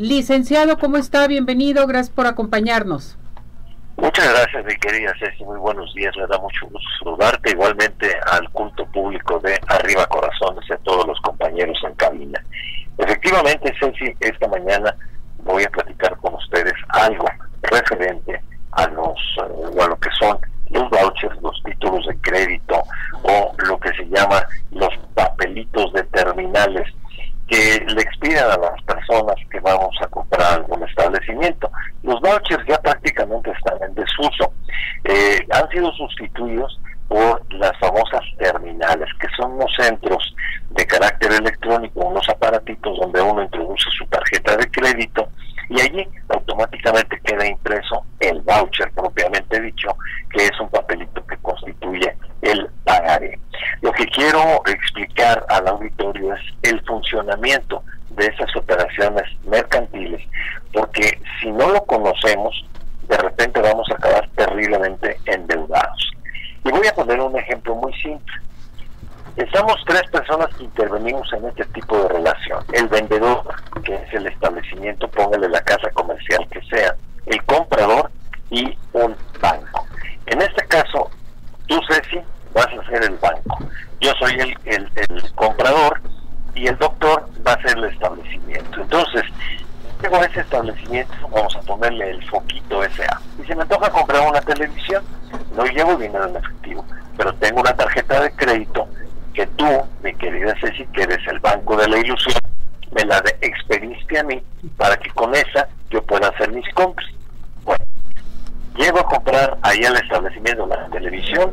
Licenciado, ¿cómo está? Bienvenido, gracias por acompañarnos. Muchas gracias, mi querida Ceci. Muy buenos días. Me da mucho gusto saludarte. Igualmente al culto público de Arriba Corazones y a todos los compañeros en cabina. Efectivamente, Ceci, esta mañana voy a platicar con ustedes algo referente a los eh, a lo que son los vouchers, los títulos de crédito o lo que se llama los papelitos de terminales que le expidan a las personas que vamos a comprar algún establecimiento. Los vouchers ya prácticamente están en desuso. Eh, han sido sustituidos por las famosas terminales, que son unos centros de carácter electrónico, unos aparatitos donde uno introduce su tarjeta de crédito y allí automáticamente el voucher propiamente dicho, que es un papelito que constituye el pagaré. Lo que quiero explicar al auditorio es el funcionamiento de esas operaciones mercantiles, porque si no lo conocemos, de repente vamos a acabar terriblemente endeudados. Y voy a poner un ejemplo muy simple. Estamos tres personas que intervenimos en este tipo de relación. El vendedor, que es el establecimiento, póngale la casa comercial que sea, el comprador y un banco. En este caso, tú, Ceci, vas a ser el banco. Yo soy el, el, el comprador y el doctor va a ser el establecimiento. Entonces, tengo ese establecimiento, vamos a ponerle el foquito SA. Y si me toca comprar una televisión, dinero en efectivo, pero tengo una tarjeta de crédito que tú, mi querida Ceci, que eres el banco de la ilusión, me la de expediste a mí para que con esa yo pueda hacer mis compras. Bueno, llego a comprar ahí al establecimiento la televisión,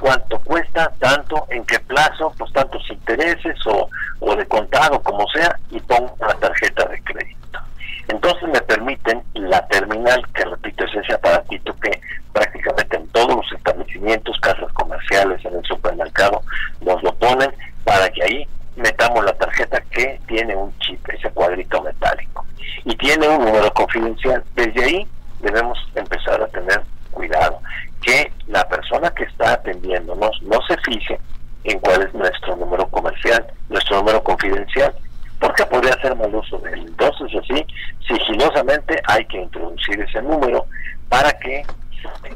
cuánto cuesta, tanto, en qué plazo, pues tantos intereses o, o de contado, como sea, y pongo la tarjeta de crédito. Entonces me permiten la terminal, que repito, es ese aparatito que prácticamente en todos los establecimientos, casas comerciales, en el supermercado, nos lo ponen para que ahí metamos la tarjeta que tiene un chip, ese cuadrito metálico, y tiene un número confidencial. Desde ahí debemos empezar a tener cuidado, que la persona que está atendiéndonos no se fije en cuál es nuestro número comercial, nuestro número confidencial, porque podría hacer mal uso de él. Entonces, así, sigilosamente hay que introducir ese número para que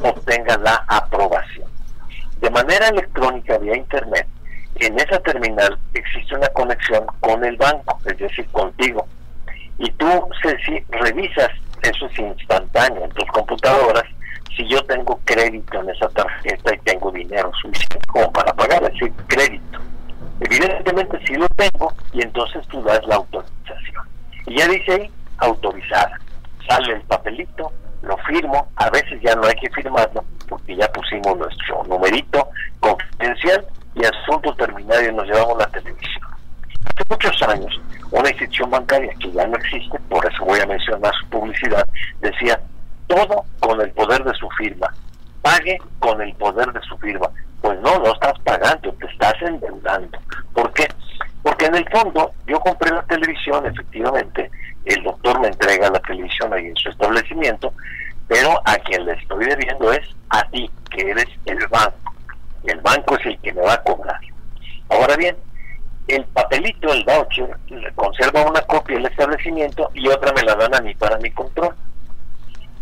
obtenga la aprobación. De manera electrónica, vía Internet, en esa terminal existe una conexión con el banco, es decir, contigo. Y tú, Ceci, revisas, eso es instantáneo en tus computadoras, si yo tengo crédito en esa tarjeta y tengo dinero suficiente como para pagar, es decir, crédito. Evidentemente sí lo tengo y entonces tú das la autorización. Y ya dice ahí, autorizada. Sale el papelito, lo firmo, a veces ya no hay que firmarlo porque ya pusimos nuestro numerito confidencial y asunto terminado y nos llevamos la televisión. Hace muchos años, una institución bancaria que ya no existe, por eso voy a mencionar su publicidad, decía, todo con el poder de su firma, pague con el poder de su firma. Pues no, no estás pagando, te estás endeudando. ¿Por qué? Porque en el fondo yo compré la televisión, efectivamente, el doctor me entrega la televisión ahí en su establecimiento, pero a quien le estoy debiendo es a ti, que eres el banco. El banco es el que me va a cobrar. Ahora bien, el papelito, el voucher, conserva una copia del establecimiento y otra me la dan a mí para mi control.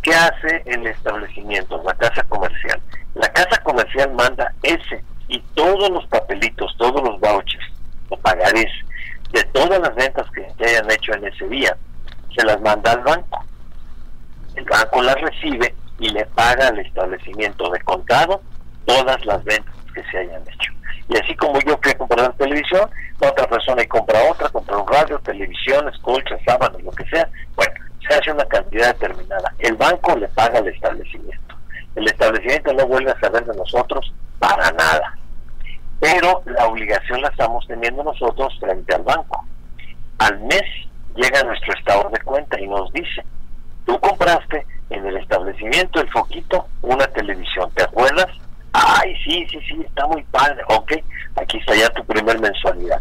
¿Qué hace el establecimiento, la casa comercial? La casa comercial manda ese y todos los papelitos, todos los vouchers o pagarés de todas las ventas que se hayan hecho en ese día, se las manda al banco. El banco las recibe y le paga al establecimiento de contado todas las ventas que se hayan hecho. Y así como yo fui a comprar televisión, otra persona y compra otra, compra un radio, televisiones, colchas, sábanas, lo que sea. Bueno, se hace una cantidad determinada. El banco le paga al establecimiento. El establecimiento no vuelve a saber de nosotros para nada. Pero la obligación la estamos teniendo nosotros frente al banco. Al mes llega nuestro estado de cuenta y nos dice, tú compraste en el establecimiento El Foquito una televisión, ¿te acuerdas? Ay, sí, sí, sí, está muy padre. Ok, aquí está ya tu primer mensualidad.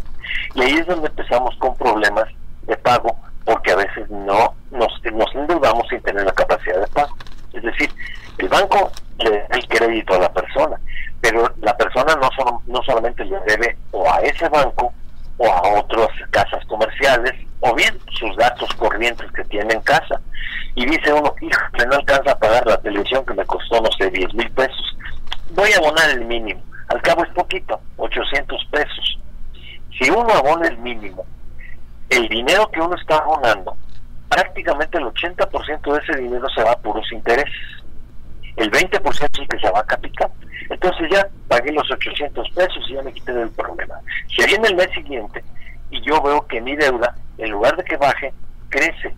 Y ahí es donde empezamos con problemas de pago porque a veces no nos, nos endeudamos sin tener la capacidad de pago. Es decir, el banco le da el crédito a la persona, pero la persona no, solo, no solamente le debe o a ese banco o a otras casas comerciales, o bien sus gastos corrientes que tiene en casa. Y dice uno, hijo, no alcanza a pagar la televisión que me costó, no sé, 10 mil pesos. Voy a abonar el mínimo. Al cabo es poquito, 800 pesos. Si uno abona el mínimo, el dinero que uno está abonando, prácticamente el 80% de ese dinero se va a puros intereses. El 20% es el que se va a capital. Entonces ya pagué los 800 pesos y ya me quité del problema. Si viene el mes siguiente y yo veo que mi deuda, en lugar de que baje, crece.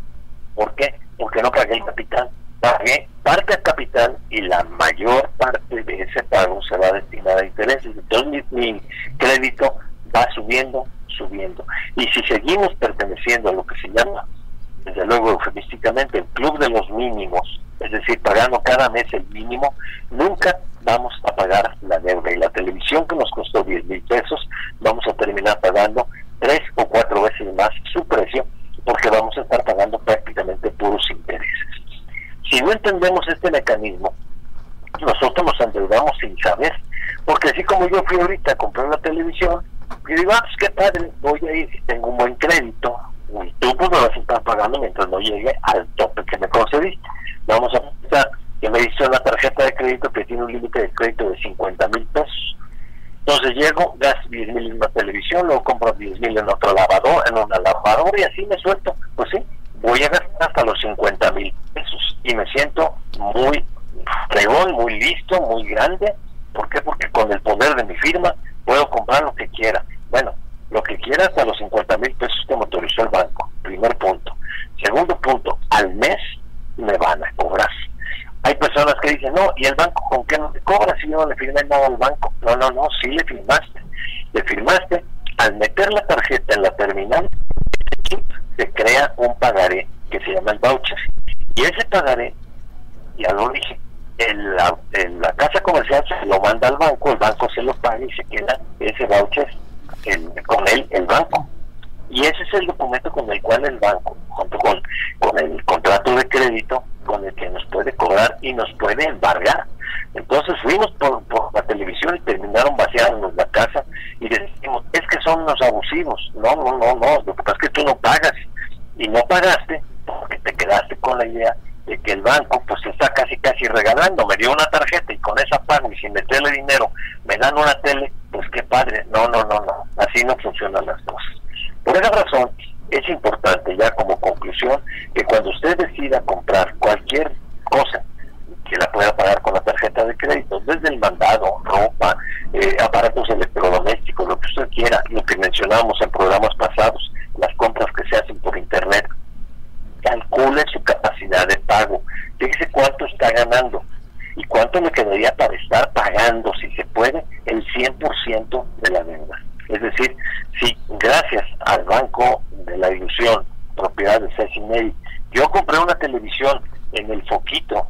¿Por qué? Porque no pagué el capital. Pagué parte del capital y la mayor parte de ese pago se va a destinar a intereses. Entonces mi, crédito va subiendo, subiendo. Y si seguimos perteneciendo a lo que se llama, desde luego eufemísticamente, el club de los mínimos, es decir, pagando cada mes el mínimo, nunca vamos a pagar la deuda. Y la televisión que nos costó 10 mil pesos, vamos a terminar pagando tres o cuatro veces más su precio, porque vamos a estar pagando prácticamente puros intereses. Si no entendemos este mecanismo, nosotros nos endeudamos sin saber, porque así como yo fui ahorita a comprar la televisión, y digo, ah, pues qué padre, voy a ir, tengo un buen crédito, y tú pues me vas a estar pagando mientras no llegue al tope que me concediste. Vamos a pensar que me dice una tarjeta de crédito que tiene un límite de crédito de 50 mil pesos. Entonces llego, gasto 10 mil en una televisión, luego compro 10 mil en otro lavador, en una lavadora y así me suelto. Pues sí, voy a gastar hasta los 50 mil pesos y me siento muy fregón, muy listo, muy grande. ¿Por qué? Porque con el poder de mi firma puedo comprar lo que quiera. Bueno, lo que quiera hasta los 50 mil pesos que me autorizó el banco. Primer punto. Segundo punto, al mes me van a cobrar. Hay personas que dicen, no, ¿y el banco con qué no te cobra si yo no le firmé nada al banco? No, no, no, sí le firmaste. Le firmaste, al meter la tarjeta en la terminal, se crea un pagaré que se llama el voucher. Y ese pagaré, ya lo dije, en la, en la casa comercial se lo manda al banco, se lo paga y se queda ese voucher con él el banco. Y ese es el documento con el cual el banco, junto con, con el contrato de crédito, con el que nos puede cobrar y nos puede embargar. Entonces fuimos por, la televisión y terminaron vaciándonos la casa y decimos, es que son unos abusivos. No, no, no, no, lo que pasa es que tú no pagas y no pagaste porque te quedaste con la idea de que el banco pues está casi casi regalando, me dio una tarjeta y con esa pago y sin meterle dinero me dan una tele, padre, no, no, no, no, así no funcionan las cosas. Por esa razón es importante ya como conclusión que cuando usted decida comprar cualquier cosa que la pueda pagar con la tarjeta de crédito, desde el mandado, ropa, eh, aparatos electrodomésticos, lo que usted quiera, lo que mencionábamos en programas pasados, las compras que se hacen por internet, calcule su capacidad de pago, fíjese cuánto está ganando cuánto le quedaría para estar pagando, si se puede, el 100% de la deuda. Es decir, si gracias al Banco de la Ilusión, propiedad de Ceci yo compré una televisión en el Foquito,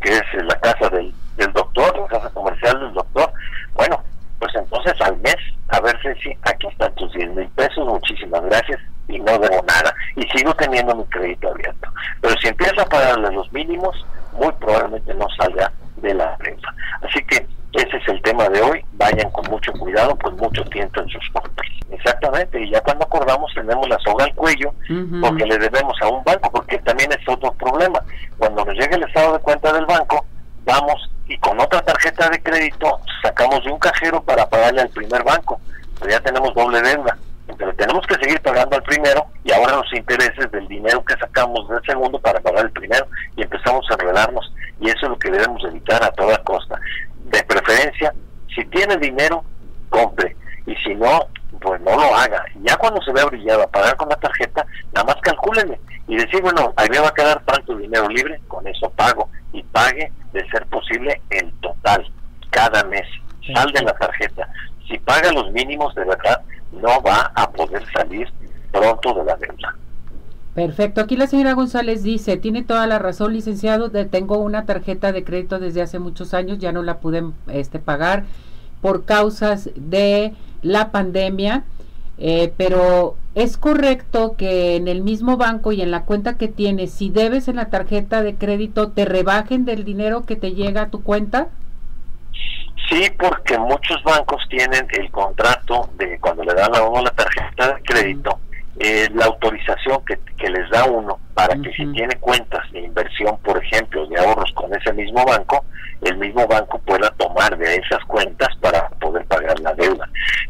que es la casa del, del doctor, la casa comercial del doctor, bueno, pues entonces al mes, a ver Ceci, aquí están tus 10 mil pesos, muchísimas gracias, y no debo nada, y sigo teniendo mi crédito abierto. Pero si empieza a pagarle los mínimos, muy probablemente no salga de la prensa. Así que ese es el tema de hoy, vayan con mucho cuidado, con mucho tiempo en sus compras. Exactamente, y ya cuando acordamos tenemos la soga al cuello porque le debemos a un banco, porque también es otro problema. Cuando nos llegue el estado de cuenta del banco, vamos y con otra tarjeta de crédito sacamos de un cajero para pagarle al primer banco, pero ya tenemos doble deuda. Pero tenemos que seguir pagando al primero y ahora los intereses del dinero que sacamos del segundo para pagar el primero y empezamos a enredarnos y eso es lo que debemos evitar a toda costa. De preferencia, si tiene dinero, compre y si no, pues no lo haga. Ya cuando se vea brillado a pagar con la tarjeta, nada más calcúlenme y decir, bueno, ahí me va a quedar tanto dinero libre, con eso pago y pague de ser posible el total cada mes. Sal de la tarjeta. Si paga los mínimos de verdad, no va a poder salir pronto de la deuda. Perfecto. Aquí la señora González dice, tiene toda la razón, licenciado, tengo una tarjeta de crédito desde hace muchos años, ya no la pude este, pagar por causas de la pandemia, eh, pero es correcto que en el mismo banco y en la cuenta que tienes, si debes en la tarjeta de crédito, te rebajen del dinero que te llega a tu cuenta. Sí, porque muchos bancos tienen el contrato de cuando le dan a uno la tarjeta de crédito, eh, la autorización que, que, les da uno para que si tiene cuentas de inversión, por ejemplo, de ahorros con ese mismo banco, el mismo banco pueda tomar de esas cuentas para poder pagar la deuda.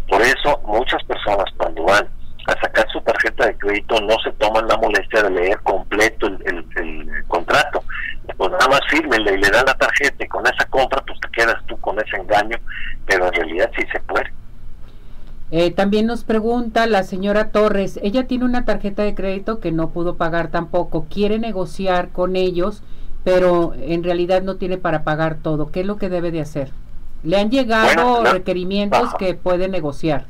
Por eso muchas personas cuando van a sacar su tarjeta de crédito no se toman la molestia de leer completo el, contrato. Pues nada más fírmenle y le dan la tarjeta y con esa compra pues te quedas tú con ese engaño, pero en realidad sí se puede. Eh, también nos pregunta la señora Torres, ella tiene una tarjeta de crédito que no pudo pagar tampoco, quiere negociar con ellos, pero en realidad no tiene para pagar todo. ¿Qué es lo que debe de hacer? Le han llegado requerimientos que puede negociar.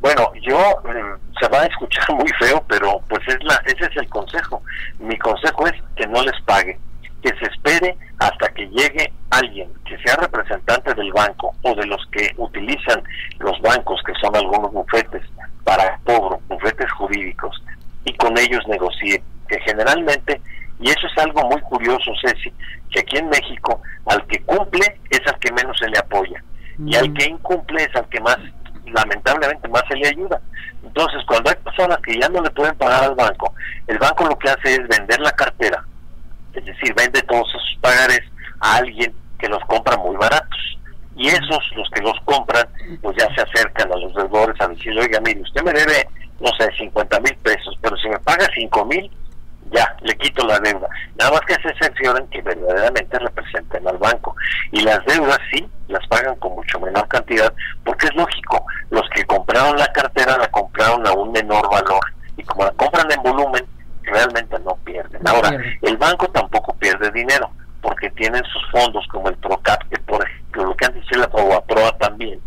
Bueno, yo mm, se va a escuchar muy feo, pero pues es la ese es el consejo. Mi consejo es que no les pague, que se espere hasta que llegue alguien que sea representante del banco o de los que utilizan los bancos, que son algunos bufetes para cobro, bufetes jurídicos, y con ellos negocie, que generalmente, y eso es algo muy curioso, Ceci, que aquí en México al que cumple es al que menos se le apoya, y al mm. que incumple es al que más lamentablemente más se le ayuda. Entonces, cuando hay personas que ya no le pueden pagar al banco, el banco lo que hace es vender la cartera, decir, vende todos esos pagares a alguien que los compra muy baratos. Y esos, los que los compran, pues ya se acercan a los deudores a decir, oiga, mire, usted me debe, no sé, 50 mil pesos, pero si me paga 5 mil, ya, le quito la deuda. Nada más que se excepcionen que verdaderamente representen al banco. Y las deudas sí, las pagan con mucho menor cantidad, porque es lógico, los que compraron la cartera la compraron a un menor valor. Y como la compran en volumen, realmente no pierden. Ahora, el banco tampoco pierde dinero, porque tienen sus fondos como el PROCAP, que por ejemplo, lo que antes se la PROA también,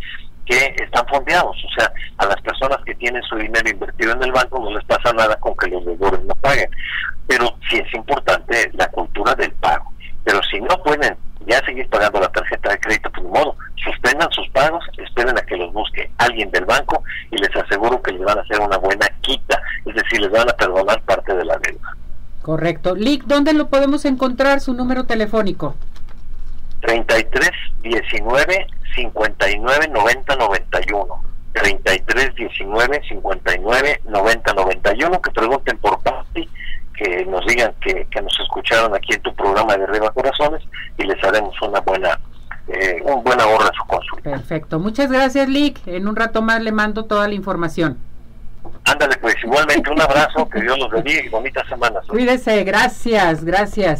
que están fondeados, o sea, a las personas que tienen su dinero invertido en el banco no les pasa nada con que los deudores no paguen. Pero sí es importante la cultura del pago. Pero si no pueden ya seguir pagando la tarjeta de crédito, pues de modo, suspendan sus pagos, esperen a que los busque alguien del banco y les aseguro que les van a hacer una buena quita, es decir, les van a perdonar parte de la. Correcto. Lick, ¿dónde lo podemos encontrar? Su número telefónico. 33 19 59 90 91. 33 19 59 90 91. Que pregunten por Pati, que nos digan que, que, nos escucharon aquí en tu programa de Reba Corazones y les haremos una buena. Eh, un buen ahorro en su consulta. Perfecto. Muchas gracias, Lick. En un rato más le mando toda la información. Ándale, pues igualmente un abrazo, que Dios los bendiga y bonita semana. Cuídese, gracias, gracias.